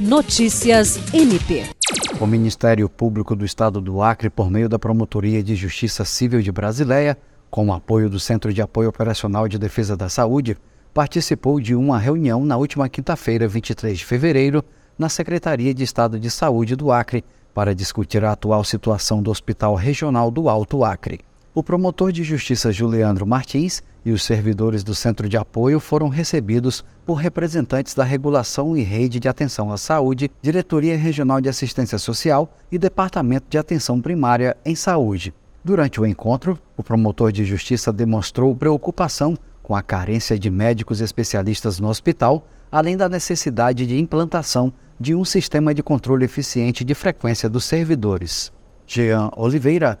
Notícias MP. O Ministério Público do Estado do Acre, por meio da Promotoria de Justiça Civil de Brasileia, com o apoio do Centro de Apoio Operacional de Defesa da Saúde, participou de uma reunião na última quinta-feira, 23 de fevereiro, na Secretaria de Estado de Saúde do Acre, para discutir a atual situação do Hospital Regional do Alto Acre. O promotor de justiça Juliandro Martins e os servidores do Centro de Apoio foram recebidos por representantes da Regulação e Rede de Atenção à Saúde, Diretoria Regional de Assistência Social e Departamento de Atenção Primária em Saúde. Durante o encontro, o promotor de justiça demonstrou preocupação com a carência de médicos especialistas no hospital, além da necessidade de implantação de um sistema de controle eficiente de frequência dos servidores. Jean Oliveira,